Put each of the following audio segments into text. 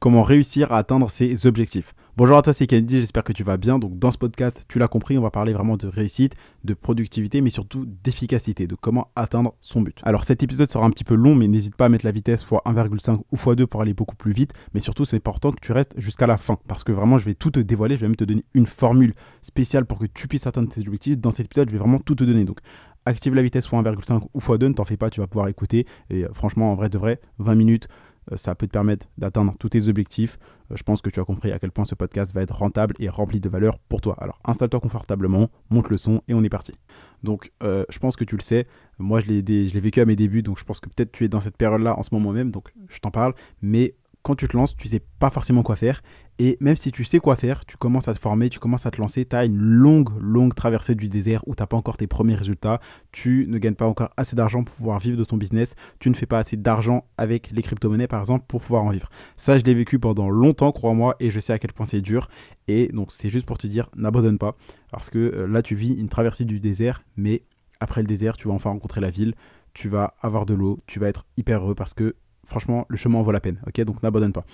comment réussir à atteindre ses objectifs. Bonjour à toi, c'est Kennedy, j'espère que tu vas bien. Donc dans ce podcast, tu l'as compris, on va parler vraiment de réussite, de productivité, mais surtout d'efficacité, de comment atteindre son but. Alors cet épisode sera un petit peu long, mais n'hésite pas à mettre la vitesse x 1,5 ou x2 pour aller beaucoup plus vite. Mais surtout, c'est important que tu restes jusqu'à la fin, parce que vraiment, je vais tout te dévoiler, je vais même te donner une formule spéciale pour que tu puisses atteindre tes objectifs. Dans cet épisode, je vais vraiment tout te donner. Donc active la vitesse x 1,5 ou x2, ne t'en fais pas, tu vas pouvoir écouter. Et euh, franchement, en vrai de vrai, 20 minutes, ça peut te permettre d'atteindre tous tes objectifs. Euh, je pense que tu as compris à quel point ce podcast va être rentable et rempli de valeur pour toi. Alors installe-toi confortablement, monte le son et on est parti. Donc je pense que tu le sais, moi je l'ai vécu à mes débuts, donc je pense que peut-être tu es dans cette période-là en ce moment même, donc je t'en parle. Mais quand tu te lances, tu sais pas forcément quoi faire. Et même si tu sais quoi faire, tu commences à te former, tu commences à te lancer, tu as une longue, longue traversée du désert où tu n'as pas encore tes premiers résultats, tu ne gagnes pas encore assez d'argent pour pouvoir vivre de ton business, tu ne fais pas assez d'argent avec les crypto-monnaies par exemple pour pouvoir en vivre. Ça, je l'ai vécu pendant longtemps, crois-moi, et je sais à quel point c'est dur. Et donc, c'est juste pour te dire, n'abandonne pas, parce que euh, là, tu vis une traversée du désert, mais après le désert, tu vas enfin rencontrer la ville, tu vas avoir de l'eau, tu vas être hyper heureux parce que franchement, le chemin en vaut la peine. Ok, donc n'abandonne pas.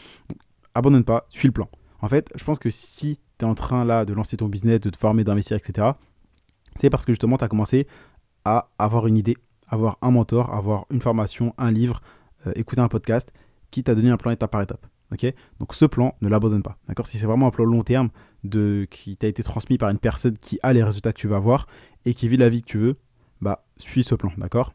abandonne pas, suis le plan. En fait, je pense que si tu es en train là de lancer ton business, de te former, d'investir, etc., c'est parce que justement tu as commencé à avoir une idée, avoir un mentor, avoir une formation, un livre, euh, écouter un podcast qui t'a donné un plan étape par étape. ok? Donc ce plan, ne l'abandonne pas. D'accord? Si c'est vraiment un plan long terme de, qui t'a été transmis par une personne qui a les résultats que tu vas avoir et qui vit la vie que tu veux, bah suis ce plan. D'accord?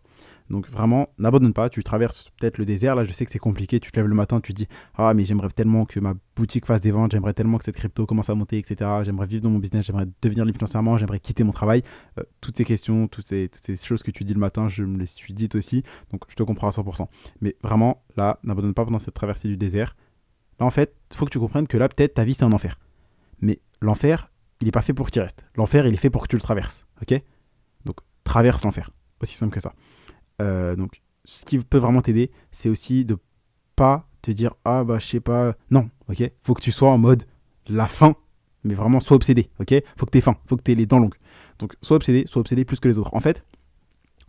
Donc vraiment, n'abandonne pas. Tu traverses peut-être le désert. Là, je sais que c'est compliqué. Tu te lèves le matin, tu te dis Ah, mais j'aimerais tellement que ma boutique fasse des ventes. J'aimerais tellement que cette crypto commence à monter, etc. J'aimerais vivre dans mon business. J'aimerais devenir libre financièrement. J'aimerais quitter mon travail. Euh, toutes ces questions, toutes ces, choses que tu dis le matin, je me les suis dites aussi. Donc je te comprends à 100%. Mais vraiment, là, n'abandonne pas pendant cette traversée du désert. Là, en fait, il faut que tu comprennes que là, peut-être ta vie, c'est un enfer. Mais l'enfer, il n'est pas fait pour que tu restes. L'enfer, il est fait pour que tu le traverses. Ok? Donc traverse l'enfer. Aussi simple que ça. Euh, donc, ce qui peut vraiment t'aider, c'est aussi de pas te dire ah bah je sais pas. Non, ok? Faut que tu sois en mode la fin, mais vraiment sois obsédé, ok? Faut que t'aies faim, faut que t'aies les dents longues. Donc sois obsédé, sois obsédé plus que les autres. En fait,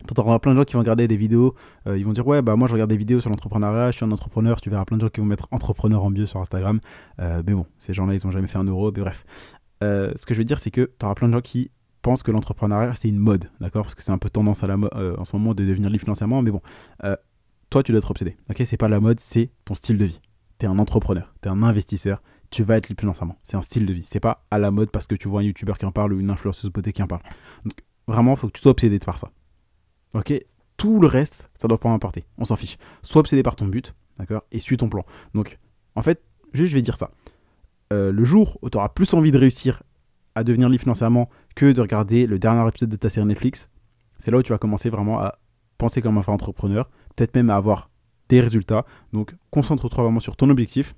T'entendras plein de gens qui vont regarder des vidéos, euh, ils vont dire ouais bah moi je regarde des vidéos sur l'entrepreneuriat, je suis un entrepreneur, tu verras plein de gens qui vont mettre entrepreneur en bio sur Instagram, euh, mais bon, ces gens-là ils ont jamais fait un euro, bref. ce que je veux dire c'est que tu auras plein de gens qui pense que l'entrepreneuriat, c'est une mode, d'accord? Parce que c'est un peu tendance euh, en ce moment de devenir libre financièrement, mais bon, euh, toi, tu dois être obsédé, ok? C'est pas la mode, c'est ton style de vie. Tu es un entrepreneur, tu es un investisseur, tu vas être libre financièrement. C'est un style de vie. C'est pas à la mode parce que tu vois un youtubeur qui en parle ou une influenceuse beauté qui en parle. Donc, vraiment, il faut que tu sois obsédé faire ça. Ok? Tout le reste, ça doit pas m'importer. On s'en fiche. Sois obsédé par ton but, d'accord? Et suis ton plan. Donc, en fait, juste, je vais dire ça. Euh, le jour où tu auras plus envie de réussir à devenir libre financièrement que de regarder le dernier épisode de ta série Netflix, c'est là où tu vas commencer vraiment à penser comme un vrai entrepreneur, peut-être même à avoir des résultats. Donc concentre-toi vraiment sur ton objectif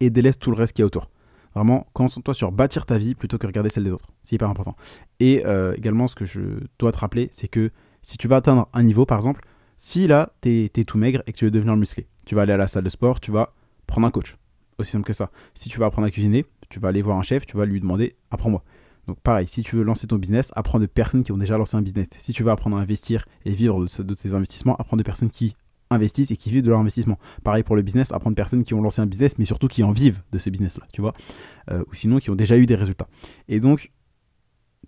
et délaisse tout le reste qui est autour. Vraiment, concentre-toi sur bâtir ta vie plutôt que regarder celle des autres. C'est hyper important. Et euh, également, ce que je dois te rappeler, c'est que si tu vas atteindre un niveau, par exemple, si là, tu es, tout maigre et que tu veux devenir musclé, tu vas aller à la salle de sport, tu vas prendre un coach. Aussi simple que ça. Si tu vas apprendre à cuisiner, tu vas aller voir un chef, tu vas lui demander apprends-moi. Donc pareil, si tu veux lancer ton business, apprends de personnes qui ont déjà lancé un business. Si tu veux apprendre à investir et vivre de, tes investissements, apprends de personnes qui investissent et qui vivent de leur investissement. Pareil pour le business, apprends de personnes qui ont lancé un business, mais surtout qui en vivent de ce business-là, tu vois. Euh, ou sinon qui ont déjà eu des résultats. Et donc,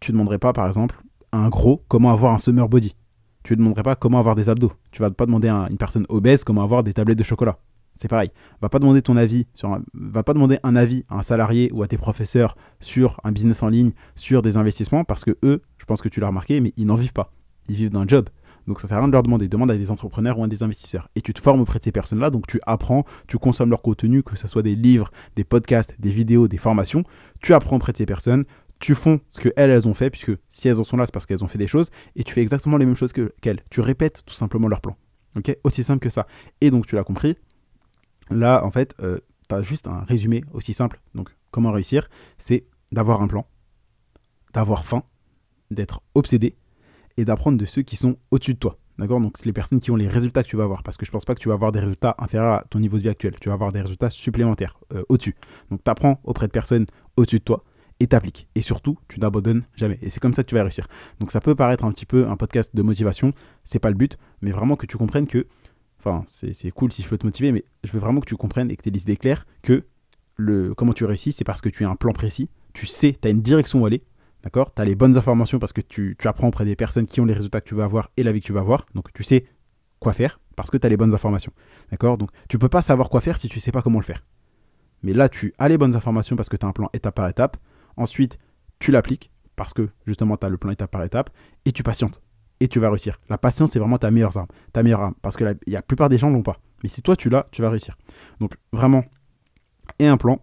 tu ne demanderais pas, par exemple, à un gros comment avoir un summer body. Tu ne demanderais pas comment avoir des abdos. Tu vas pas demander à une personne obèse comment avoir des tablettes de chocolat c'est pareil. Va pas demander ton avis va pas demander un avis à un salarié ou à tes professeurs sur un business en ligne, sur des investissements parce que eux, je pense que tu l'as remarqué, mais ils n'en vivent pas. Ils vivent d'un job. Donc ça sert à rien de leur demander. Demande à des entrepreneurs ou à des investisseurs. Et tu te formes auprès de ces personnes-là. Donc tu apprends, tu consommes leur contenu, que ce soit des livres, des podcasts, des vidéos, des formations. Tu apprends auprès de ces personnes. Tu fais ce que elles, elles ont fait, puisque si elles en sont là, c'est parce qu'elles ont fait des choses. Et tu fais exactement les mêmes choses qu'elles. tu répètes tout simplement leur plan. Ok? Aussi simple que ça. Et donc tu l'as compris, Là, en fait, euh, tu as juste un résumé aussi simple. Donc, comment réussir C'est d'avoir un plan, d'avoir faim, d'être obsédé et d'apprendre de ceux qui sont au-dessus de toi. D'accord? Donc, c'est les personnes qui ont les résultats que tu vas avoir. Parce que je pense pas que tu vas avoir des résultats inférieurs à ton niveau de vie actuel. Tu vas avoir des résultats supplémentaires euh, au-dessus. Donc, tu apprends auprès de personnes au-dessus de toi et t'appliques. Et surtout, tu n'abandonnes jamais. Et c'est comme ça que tu vas réussir. Donc, ça peut paraître un petit peu un podcast de motivation. C'est pas le but. Mais vraiment que tu comprennes que c'est cool si je peux te motiver, mais je veux vraiment que tu comprennes et que tu aies claires que le, comment tu réussis, c'est parce que tu as un plan précis, tu sais, tu as une direction où aller, d'accord? Tu as les bonnes informations parce que tu, apprends auprès des personnes qui ont les résultats que tu veux avoir et la vie que tu vas avoir, donc tu sais quoi faire parce que tu as les bonnes informations, d'accord? Donc tu peux pas savoir quoi faire si tu sais pas comment le faire. Mais là, tu as les bonnes informations parce que tu as un plan étape par étape. Ensuite, tu l'appliques parce que justement, tu as le plan étape par étape et tu patientes. Et tu vas réussir. La patience, c'est vraiment ta meilleure arme. Ta meilleure arme. Parce que la, la plupart des gens ne l'ont pas. Mais si toi, tu l'as, tu vas réussir. Donc, vraiment, et un plan,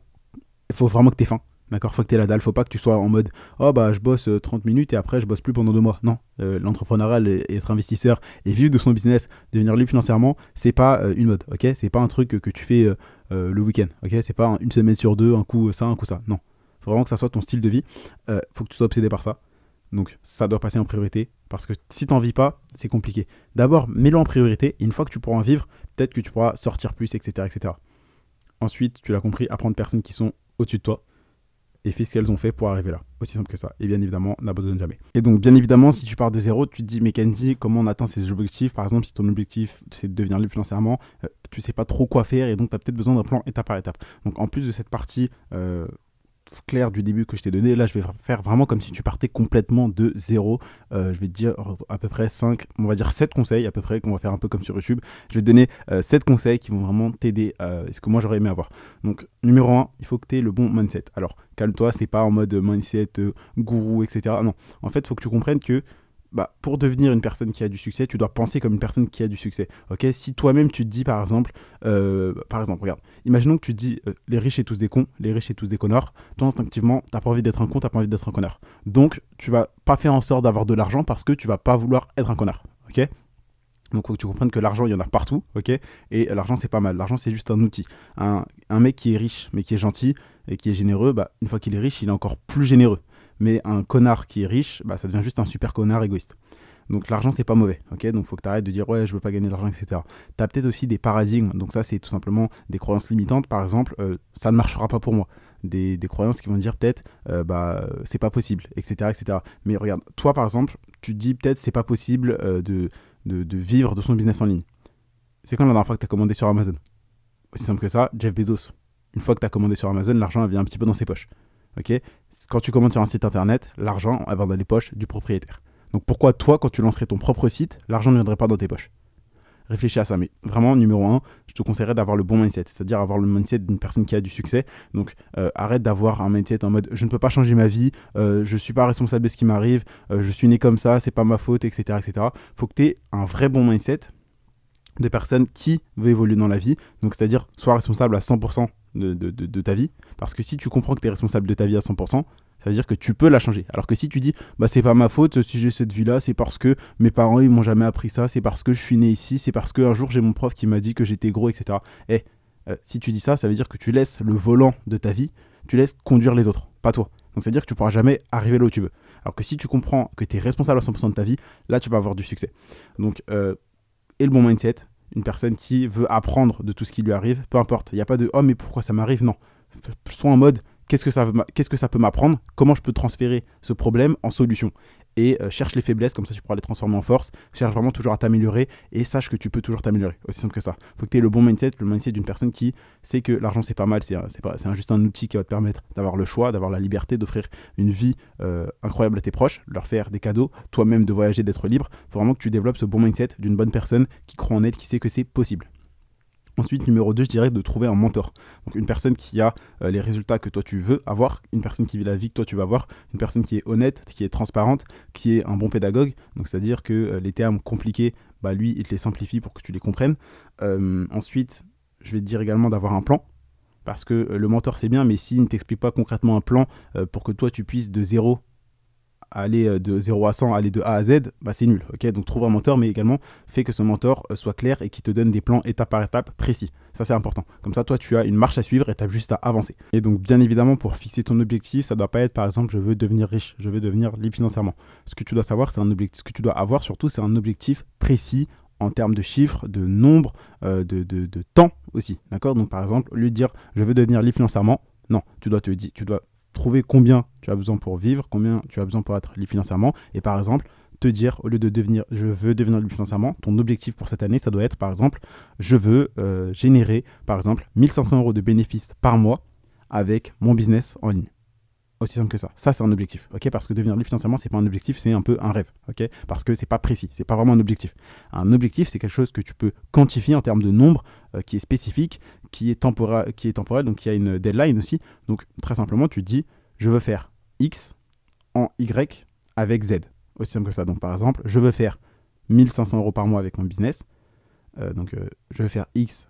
il faut vraiment que tu aies faim. D'accord? Faut que tu aies la dalle. Faut pas que tu sois en mode Oh, bah, je bosse 30 euh, minutes et après, je bosse plus pendant deux mois. Non. Euh, l'entrepreneuriat, être investisseur et vivre de son business, devenir libre financièrement, c'est pas euh, une mode. Ok? C'est pas un truc que, tu fais le week-end. Ok? C'est pas une semaine sur deux, un coup ça, un coup ça. Non. Faut vraiment que ça soit ton style de vie. faut que tu sois obsédé par ça. Donc, ça doit passer en priorité. Parce que si tu n'en vis pas, c'est compliqué. D'abord, mets-le en priorité. Et une fois que tu pourras en vivre, peut-être que tu pourras sortir plus, etc. etc. Ensuite, tu l'as compris, apprendre des personnes qui sont au-dessus de toi et fais ce qu'elles ont fait pour arriver là. Aussi simple que ça. Et bien évidemment, n'abandonne jamais. Et donc, bien évidemment, si tu pars de zéro, tu te dis, mais Kenzie, comment on atteint ces objectifs? Par exemple, si ton objectif, c'est de devenir libre financièrement, euh, tu sais pas trop quoi faire et donc tu as peut-être besoin d'un plan étape par étape. Donc, en plus de cette partie euh, clair du début que je t'ai donné. Là, je vais faire vraiment comme si tu partais complètement de zéro. Euh, je vais te dire à peu près 5, on va dire 7 conseils à peu près, qu'on va faire un peu comme sur YouTube. Je vais te donner 7 euh, conseils qui vont vraiment t'aider euh, ce que moi j'aurais aimé avoir. Donc, numéro 1, il faut que tu aies le bon mindset. Alors, calme-toi, c'est pas en mode mindset gourou, etc. Non, en fait, il faut que tu comprennes que bah, pour devenir une personne qui a du succès, tu dois penser comme une personne qui a du succès. Si toi-même tu te dis par exemple, euh, par exemple, regarde, imaginons que tu te dis euh, les riches et tous des cons, les riches et tous des connards. Toi instinctivement, t'as pas envie d'être un con, t'as pas envie d'être un connard. Donc tu vas pas faire en sorte d'avoir de l'argent parce que tu vas pas vouloir être un connard. Ok? Donc, faut que tu comprennes que l'argent, il y en a partout, ok? Et l'argent, c'est pas mal. L'argent, c'est juste un outil. Un, un, mec qui est riche, mais qui est gentil et qui est généreux, bah, une fois qu'il est riche, il est encore plus généreux mais un connard qui est riche, bah, ça devient juste un super connard égoïste. Donc l'argent c'est pas mauvais, ok? Donc faut que tu arrêtes de dire ouais je veux pas gagner de l'argent, etc. Tu as peut-être aussi des paradigmes, donc ça c'est tout simplement des croyances limitantes, par exemple euh, ça ne marchera pas pour moi. Des, croyances qui vont dire peut-être euh, bah c'est pas possible, etc., etc. Mais regarde, toi par exemple, tu dis peut-être c'est pas possible euh, de, de, vivre de son business en ligne. C'est quand la dernière fois que tu as commandé sur Amazon? Aussi simple que ça, Jeff Bezos. Une fois que tu as commandé sur Amazon, l'argent vient un petit peu dans ses poches. Quand tu commandes sur un site internet, l'argent va dans les poches du propriétaire. Donc pourquoi toi, quand tu lancerais ton propre site, l'argent ne viendrait pas dans tes poches? Réfléchis à ça. Mais vraiment, numéro un, je te conseillerais d'avoir le bon mindset, c'est-à-dire avoir le mindset d'une personne qui a du succès. Donc euh, arrête d'avoir un mindset en mode je ne peux pas changer ma vie, euh, je ne suis pas responsable de ce qui m'arrive, euh, je suis né comme ça, c'est pas ma faute, etc. etc. faut que tu aies un vrai bon mindset de personnes qui veut évoluer dans la vie. Donc c'est-à-dire sois responsable à 100% de, ta vie. Parce que si tu comprends que tu es responsable de ta vie à 100%, ça veut dire que tu peux la changer. Alors que si tu dis, bah c'est pas ma faute si j'ai cette vie-là, c'est parce que mes parents ils m'ont jamais appris ça, c'est parce que je suis né ici, c'est parce qu'un jour j'ai mon prof qui m'a dit que j'étais gros, etc. Et eh, euh, si tu dis ça, ça veut dire que tu laisses le volant de ta vie, tu laisses conduire les autres, pas toi. Donc ça veut dire que tu pourras jamais arriver là où tu veux. Alors que si tu comprends que tu es responsable à 100% de ta vie, là tu vas avoir du succès. Donc, euh, et le bon mindset, une personne qui veut apprendre de tout ce qui lui arrive, peu importe. Il n'y a pas de oh mais pourquoi ça m'arrive? Non. Sois en mode qu'est-ce que ça, peut m'apprendre? Comment je peux transférer ce problème en solution? Et euh, cherche les faiblesses, comme ça tu pourras les transformer en force. Cherche vraiment toujours à t'améliorer et sache que tu peux toujours t'améliorer. Aussi simple que ça. Faut que tu aies le bon mindset, le mindset d'une personne qui sait que l'argent c'est pas mal, c'est c'est juste un outil qui va te permettre d'avoir le choix, d'avoir la liberté, d'offrir une vie euh, incroyable à tes proches, leur faire des cadeaux, toi-même de voyager, d'être libre. Faut vraiment que tu développes ce bon mindset d'une bonne personne qui croit en elle, qui sait que c'est possible. Ensuite, numéro 2, je dirais de trouver un mentor. Donc une personne qui a euh, les résultats que toi tu veux avoir, une personne qui vit la vie que toi tu vas avoir, une personne qui est honnête, qui est transparente, qui est un bon pédagogue. Donc c'est-à-dire que euh, les termes compliqués, bah, lui, il te les simplifie pour que tu les comprennes. Euh, ensuite, je vais te dire également d'avoir un plan. Parce que le mentor c'est bien, mais s'il ne t'explique pas concrètement un plan pour que toi tu puisses de zéro aller euh, de 0 à 100, aller de A à Z, bah c'est nul. Donc trouve un mentor, mais également fais que ce mentor euh, soit clair et qui te donne des plans étape par étape précis. Ça c'est important. Comme ça, toi, tu as une marche à suivre et tu as juste à avancer. Et donc, bien évidemment, pour fixer ton objectif, ça doit pas être par exemple, je veux devenir riche, je veux devenir libre financièrement. Ce que tu dois savoir, c'est un objectif. Ce que tu dois avoir surtout, c'est un objectif précis en termes de chiffres, de nombre, euh, de, de, de, temps aussi. D'accord? Donc, par exemple, au dire je veux devenir libre financièrement, non, tu dois te dire, tu dois trouver combien tu as besoin pour vivre, combien tu as besoin pour être libre financièrement. Et par exemple, te dire, au lieu de devenir, je veux devenir libre financièrement, ton objectif pour cette année, ça doit être, par exemple, je veux euh, générer, par exemple, 1500 euros de bénéfices par mois avec mon business en ligne. Aussi simple que ça. Ça, c'est un objectif, ok? Parce que devenir libre financièrement, c'est pas un objectif, c'est un peu un rêve, ok? Parce que c'est pas précis, c'est pas vraiment un objectif. Un objectif, c'est quelque chose que tu peux quantifier en termes de nombre, euh, qui est spécifique, qui est, temporel, qui est temporel, donc qui a une deadline aussi. Donc, très simplement, tu dis, je veux faire X en Y avec Z. Aussi simple que ça. Donc, par exemple, je veux faire 1500 euros par mois avec mon business. Euh, donc, euh, je veux faire X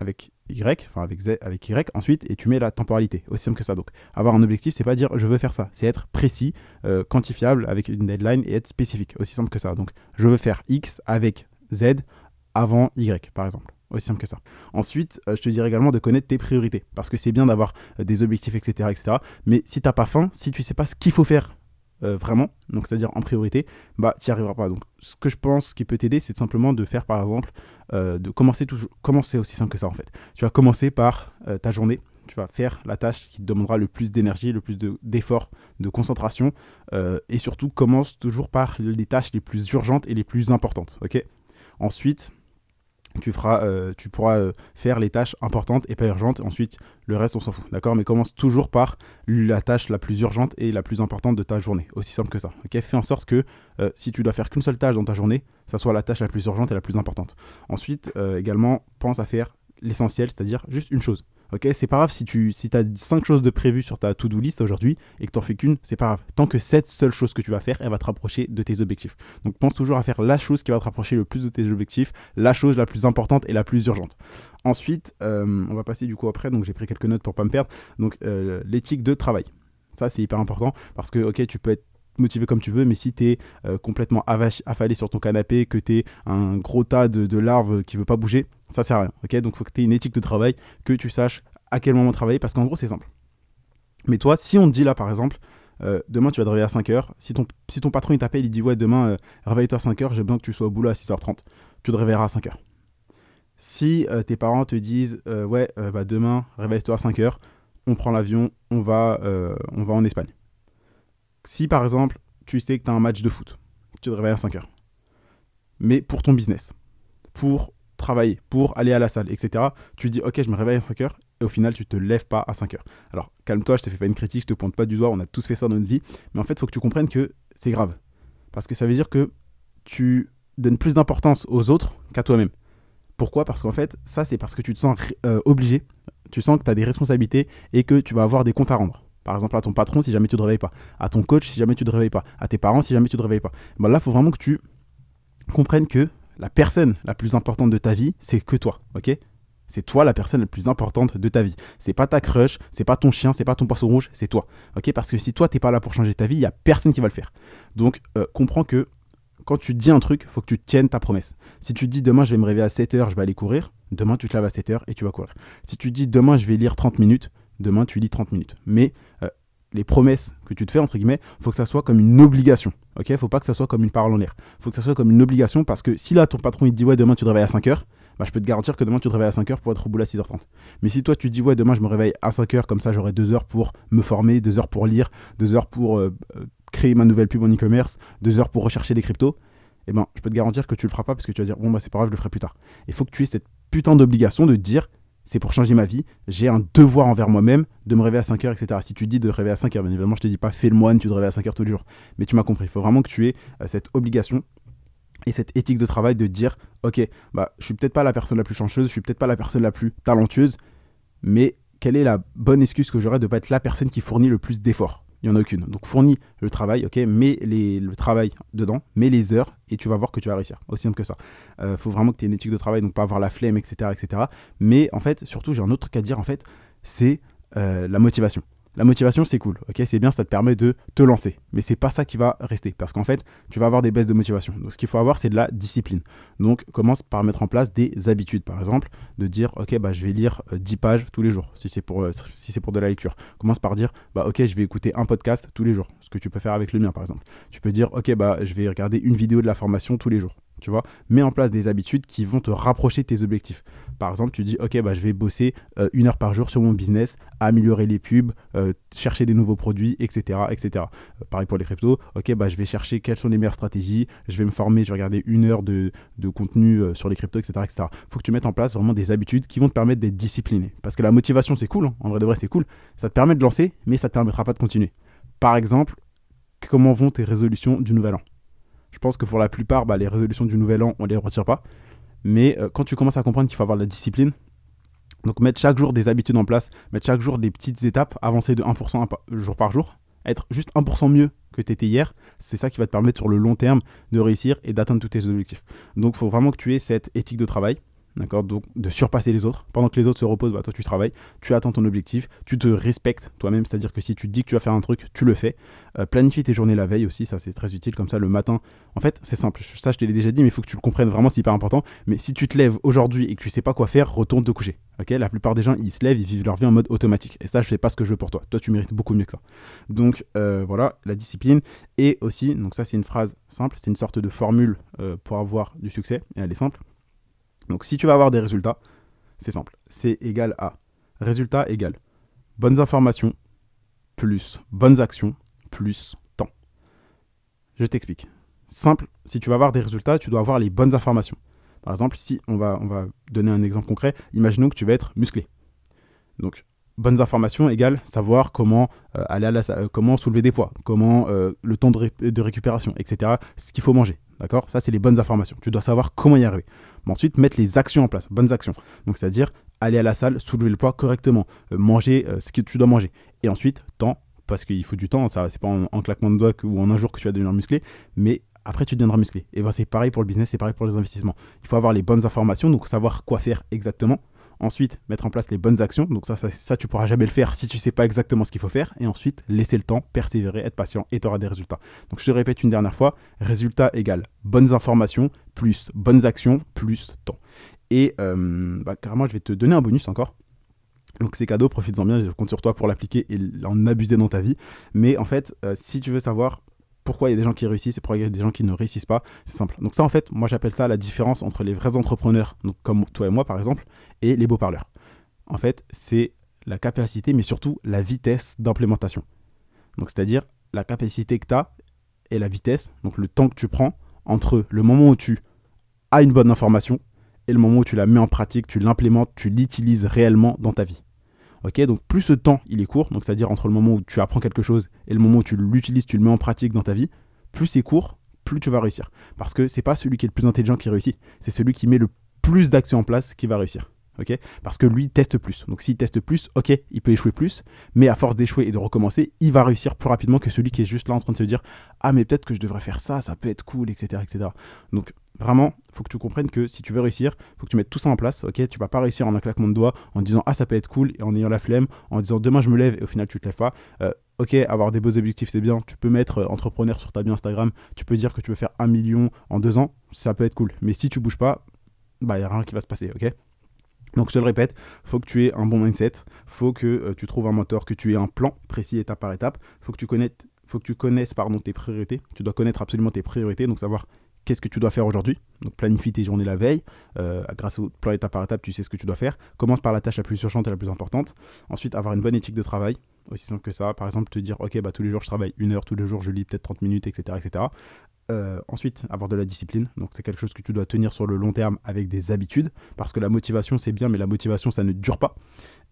avec Y, enfin avec Z, avec Y, ensuite, et tu mets la temporalité. Aussi simple que ça. Donc, avoir un objectif, c'est pas dire je veux faire ça, c'est être précis, euh, quantifiable avec une deadline et être spécifique. Aussi simple que ça. Donc, je veux faire X avec Z avant Y, par exemple. Aussi simple que ça. Ensuite, je te dirais également de connaître tes priorités. Parce que c'est bien d'avoir des objectifs, etc., etc. Mais si t'as pas faim, si tu sais pas ce qu'il faut faire euh, vraiment, donc c'est-à-dire en priorité, bah tu n'y arriveras pas. Donc ce que je pense qui peut t'aider, c'est simplement de faire par exemple, euh, de commencer toujours, commencer aussi simple que ça en fait. Tu vas commencer par euh, ta journée, tu vas faire la tâche qui te demandera le plus d'énergie, le plus d'effort, de, concentration, et surtout commence toujours par les tâches les plus urgentes et les plus importantes, ok? Ensuite, euh, tu pourras euh, faire les tâches importantes et pas urgentes. Ensuite, le reste, on s'en fout. D'accord? Mais commence toujours par la tâche la plus urgente et la plus importante de ta journée. Aussi simple que ça. Ok? Fais en sorte que euh, si tu dois faire qu'une seule tâche dans ta journée, ça soit la tâche la plus urgente et la plus importante. Ensuite, également, pense à faire l'essentiel, c'est-à-dire juste une chose. Ok, c'est pas grave si tu si as 5 choses de prévues sur ta to-do list aujourd'hui et que t'en fais qu'une, c'est pas grave. Tant que cette seule chose que tu vas faire, elle va te rapprocher de tes objectifs. Donc pense toujours à faire la chose qui va te rapprocher le plus de tes objectifs, la chose la plus importante et la plus urgente. Ensuite, euh, on va passer du coup après, donc j'ai pris quelques notes pour pas me perdre. Donc euh, l'éthique de travail. Ça, c'est hyper important parce que, ok, tu peux être motivé comme tu veux, mais si tu es euh, complètement affalé sur ton canapé, que tu es un gros tas de, larves qui veut pas bouger, ça sert à rien. ok? Donc faut que tu aies une éthique de travail, que tu saches à quel moment travailler, parce qu'en gros c'est simple. Mais toi, si on te dit là par exemple, euh, demain tu vas te réveiller à 5h, si ton, si ton patron il t'appelle, il dit ouais demain euh, réveille-toi à 5h, j'ai besoin que tu sois au boulot à 6h30, tu te réveilleras à 5h. Si tes parents te disent ouais bah, demain réveille-toi à 5h, on prend l'avion, on, va on va en Espagne si par exemple, tu sais que tu as un match de foot, tu te réveilles à 5 heures. Mais pour ton business, pour travailler, pour aller à la salle, etc., tu dis, ok, je me réveille à 5 heures, et au final, tu te lèves pas à 5 heures. Alors, calme-toi, je te fais pas une critique, je te pointe pas du doigt, on a tous fait ça dans notre vie, mais en fait, il faut que tu comprennes que c'est grave. Parce que ça veut dire que tu donnes plus d'importance aux autres qu'à toi-même. Pourquoi? Parce qu'en fait, ça, c'est parce que tu te sens euh, obligé, tu sens que tu as des responsabilités et que tu vas avoir des comptes à rendre. Par exemple, à ton patron si jamais tu ne te réveilles pas, à ton coach si jamais tu ne te réveilles pas, à tes parents si jamais tu ne te réveilles pas. Ben là, il faut vraiment que tu comprennes que la personne la plus importante de ta vie, c'est que toi, ok? C'est toi la personne la plus importante de ta vie. C'est pas ta crush, c'est pas ton chien, c'est pas ton poisson rouge, c'est toi. Ok? Parce que si toi t'es pas là pour changer ta vie, il y a personne qui va le faire. Donc euh, comprends que quand tu dis un truc, faut que tu tiennes ta promesse. Si tu dis demain je vais me réveiller à 7h, je vais aller courir, demain tu te lèves à 7h et tu vas courir. Si tu dis demain je vais lire 30 minutes, demain tu lis 30 minutes. Mais euh, les promesses que tu te fais, entre guillemets, faut que ça soit comme une obligation. Ok? Faut pas que ça soit comme une parole en l'air. Faut que ça soit comme une obligation parce que si là ton patron il te dit ouais demain tu te réveilles à 5h, bah, je peux te garantir que demain tu te réveilles à 5h pour être au bout à 6h30. Mais si toi tu dis ouais demain je me réveille à 5h comme ça j'aurai 2 heures pour me former, 2 heures pour lire, 2 heures pour euh, euh, créer ma nouvelle pub en e-commerce, 2 heures pour rechercher des cryptos, eh ben je peux te garantir que tu le feras pas parce que tu vas dire bon bah c'est pas grave je le ferai plus tard. Il faut que tu aies cette putain d'obligation de dire c'est pour changer ma vie. J'ai un devoir envers moi-même de me réveiller à 5 heures, etc. Si tu dis de réveiller à 5 heures, bien évidemment, je te dis pas fais le moine, tu te réveilles à 5 heures tous les jours. Mais tu m'as compris. Il faut vraiment que tu aies euh, cette obligation et cette éthique de travail de dire ok, bah, je suis peut-être pas la personne la plus chanceuse, je suis peut-être pas la personne la plus talentueuse, mais quelle est la bonne excuse que j'aurais de pas être la personne qui fournit le plus d'efforts? Il n'y en a aucune. Donc fournis le travail, ok, mets le travail dedans, mets les heures et tu vas voir que tu vas réussir. Aussi simple que ça. Euh, faut vraiment que tu aies une éthique de travail, donc pas avoir la flemme, etc. etc. Mais en fait, surtout, j'ai un autre truc à dire, en fait, c'est euh, la motivation. La motivation, c'est cool, ok, c'est bien, ça te permet de te lancer. Mais c'est pas ça qui va rester, parce qu'en fait, tu vas avoir des baisses de motivation. Donc, ce qu'il faut avoir, c'est de la discipline. Donc, commence par mettre en place des habitudes, par exemple, de dire, ok, bah, je vais lire 10 euh, pages tous les jours, si c'est pour, euh, si c'est pour de la lecture. Commence par dire, bah, ok, je vais écouter un podcast tous les jours, ce que tu peux faire avec le mien, par exemple. Tu peux dire, ok, bah, je vais regarder une vidéo de la formation tous les jours tu vois. Mets en place des habitudes qui vont te rapprocher de tes objectifs. Par exemple, tu dis, ok, bah, je vais bosser euh, une heure par jour sur mon business, améliorer les pubs, euh, chercher des nouveaux produits, etc. etc. Euh, pareil pour les cryptos, ok, bah, je vais chercher quelles sont les meilleures stratégies, je vais me former, je vais regarder une heure de, contenu sur les cryptos, etc. etc. faut que tu mettes en place vraiment des habitudes qui vont te permettre d'être discipliné. Parce que la motivation, c'est cool, hein. en vrai de vrai, c'est cool. Ça te permet de lancer, mais ça ne te permettra pas de continuer. Par exemple, comment vont tes résolutions du nouvel an? Je pense que pour la plupart, bah, les résolutions du nouvel an, on les retire pas. Mais euh, quand tu commences à comprendre qu'il faut avoir de la discipline, donc mettre chaque jour des habitudes en place, mettre chaque jour des petites étapes, avancer de 1% jour par jour, être juste 1% mieux que tu étais hier, c'est ça qui va te permettre sur le long terme de réussir et d'atteindre tous tes objectifs. Donc il faut vraiment que tu aies cette éthique de travail, D'accord? Donc de surpasser les autres. Pendant que les autres se reposent, bah, toi tu travailles, tu attends ton objectif, tu te respectes toi-même, c'est-à-dire que si tu te dis que tu vas faire un truc, tu le fais. Euh, planifie tes journées la veille aussi, ça c'est très utile, comme ça le matin. En fait, c'est simple, ça je te l'ai déjà dit, mais il faut que tu le comprennes vraiment, c'est hyper important. Mais si tu te lèves aujourd'hui et que tu sais pas quoi faire, retourne te coucher. Ok? La plupart des gens, ils se lèvent, ils vivent leur vie en mode automatique. Et ça, je sais pas ce que je veux pour toi. Toi, tu mérites beaucoup mieux que ça. Donc euh, voilà, la discipline. Et aussi, donc ça c'est une phrase simple, c'est une sorte de formule euh, pour avoir du succès, et elle est simple donc si tu vas avoir des résultats, c'est simple. C'est égal à résultat égal bonnes informations plus bonnes actions plus temps. Je t'explique. Simple, si tu vas avoir des résultats, tu dois avoir les bonnes informations. Par exemple, si on va, on va donner un exemple concret, imaginons que tu vas être musclé. Donc, bonnes informations égale savoir comment euh, aller à la, euh, comment soulever des poids, comment euh, le temps de, de récupération, etc. Ce qu'il faut manger. D'accord? Ça, c'est les bonnes informations. Tu dois savoir comment y arriver. Mais ensuite, mettre les actions en place, bonnes actions. Donc, c'est-à-dire aller à la salle, soulever le poids correctement, euh, manger euh, ce que tu dois manger. Et ensuite, temps, parce qu'il faut du temps, ça c'est pas en, claquement de doigts ou en un jour que tu vas devenir musclé, mais après tu deviendras musclé. Et ben c'est pareil pour le business, c'est pareil pour les investissements. Il faut avoir les bonnes informations, donc savoir quoi faire exactement. Ensuite, mettre en place les bonnes actions. Donc ça, ça, ça tu pourras jamais le faire si tu sais pas exactement ce qu'il faut faire. Et ensuite, laisser le temps, persévérer, être patient et tu auras des résultats. Donc je te répète une dernière fois, résultat égale bonnes informations plus bonnes actions plus temps. Et euh, bah, carrément, je vais te donner un bonus encore. Donc c'est cadeau, profites-en bien, je compte sur toi pour l'appliquer et en abuser dans ta vie. Mais en fait, euh, si tu veux savoir pourquoi il y a des gens qui réussissent et pourquoi il y a des gens qui ne réussissent pas. C'est simple. Donc ça, en fait, moi j'appelle ça la différence entre les vrais entrepreneurs, donc comme toi et moi par exemple, et les beaux parleurs. En fait, c'est la capacité, mais surtout la vitesse d'implémentation. Donc c'est-à-dire la capacité que tu as et la vitesse, donc le temps que tu prends entre le moment où tu as une bonne information et le moment où tu la mets en pratique, tu l'implémentes, tu l'utilises réellement dans ta vie. Ok, donc plus ce temps il est court, donc c'est-à-dire entre le moment où tu apprends quelque chose et le moment où tu l'utilises, tu le mets en pratique dans ta vie, plus c'est court, plus tu vas réussir. Parce que c'est pas celui qui est le plus intelligent qui réussit, c'est celui qui met le plus d'actions en place qui va réussir. Ok Parce que lui teste plus. Donc s'il teste plus, ok, il peut échouer plus, mais à force d'échouer et de recommencer, il va réussir plus rapidement que celui qui est juste là en train de se dire ah mais peut-être que je devrais faire ça, ça peut être cool, etc., etc. Donc Vraiment, faut que tu comprennes que si tu veux réussir, faut que tu mettes tout ça en place. Ok, tu vas pas réussir en un claquement de doigts en disant ah ça peut être cool et en ayant la flemme, en disant demain je me lève et au final tu te lèves pas. Euh, ok, avoir des beaux objectifs c'est bien. Tu peux mettre euh, entrepreneur sur ta bio Instagram. Tu peux dire que tu veux faire un million en deux ans, ça peut être cool. Mais si tu bouges pas, bah il y a rien qui va se passer. Ok? Donc je te le répète, faut que tu aies un bon mindset, faut que euh, tu trouves un moteur, que tu aies un plan précis étape par étape, faut que tu connaisses, faut que tu connaisses tes priorités. Tu dois connaître absolument tes priorités, donc savoir qu'est-ce que tu dois faire aujourd'hui. Donc planifie tes journées la veille. Euh, grâce au plan étape par étape, tu sais ce que tu dois faire. Commence par la tâche la plus urgente et la plus importante. Ensuite, avoir une bonne éthique de travail. Aussi simple que ça. Par exemple, te dire, ok, bah, tous les jours je travaille une heure, tous les jours je lis peut-être 30 minutes, etc. etc. Euh, ensuite, avoir de la discipline. Donc, c'est quelque chose que tu dois tenir sur le long terme avec des habitudes. Parce que la motivation, c'est bien, mais la motivation, ça ne dure pas.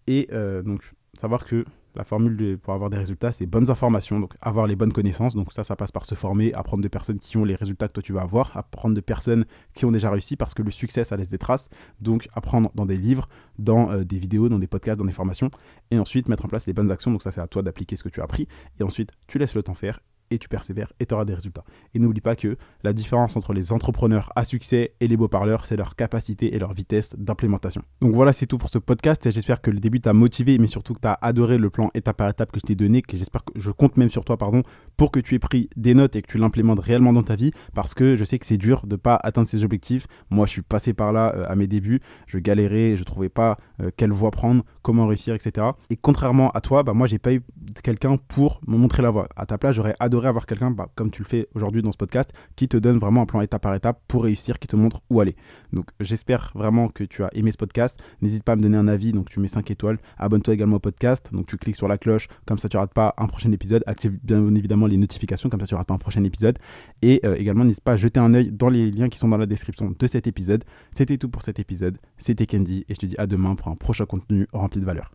Et euh, donc, savoir que la formule pour avoir des résultats, c'est bonnes informations, donc avoir les bonnes connaissances. Donc ça, ça passe par se former, apprendre de personnes qui ont les résultats que toi tu vas avoir, apprendre de personnes qui ont déjà réussi, parce que le succès, ça laisse des traces. Donc apprendre dans des livres, dans euh, des vidéos, dans des podcasts, dans des formations, et ensuite mettre en place les bonnes actions. Donc ça, c'est à toi d'appliquer ce que tu as appris. Et ensuite, tu laisses le temps faire et tu persévères et tu auras des résultats. Et n'oublie pas que la différence entre les entrepreneurs à succès et les beaux parleurs, c'est leur capacité et leur vitesse d'implémentation. Donc voilà, c'est tout pour ce podcast et j'espère que le début t'a motivé, mais surtout que tu as adoré le plan étape par étape que je t'ai donné, que j'espère que je compte même sur toi, pardon, pour que tu aies pris des notes et que tu l'implémentes réellement dans ta vie parce que je sais que c'est dur de pas atteindre ses objectifs. Moi, je suis passé par là euh, à mes débuts, je galérais, je trouvais pas euh, quelle voie prendre, comment réussir, etc. Et contrairement à toi, bah, moi, j'ai pas eu quelqu'un pour me montrer la voie. À ta place, j'aurais adoré avoir quelqu'un, bah, comme tu le fais aujourd'hui dans ce podcast, qui te donne vraiment un plan étape par étape pour réussir, qui te montre où aller. Donc, j'espère vraiment que tu as aimé ce podcast. N'hésite pas à me donner un avis, donc tu mets 5 étoiles. Abonne-toi également au podcast, donc tu cliques sur la cloche, comme ça tu rates pas un prochain épisode. Active bien évidemment les notifications, comme ça tu rates pas un prochain épisode. Et euh, également, n'hésite pas à jeter un œil dans les liens qui sont dans la description de cet épisode. C'était tout pour cet épisode. C'était Candy et je te dis à demain pour un prochain contenu rempli de valeur.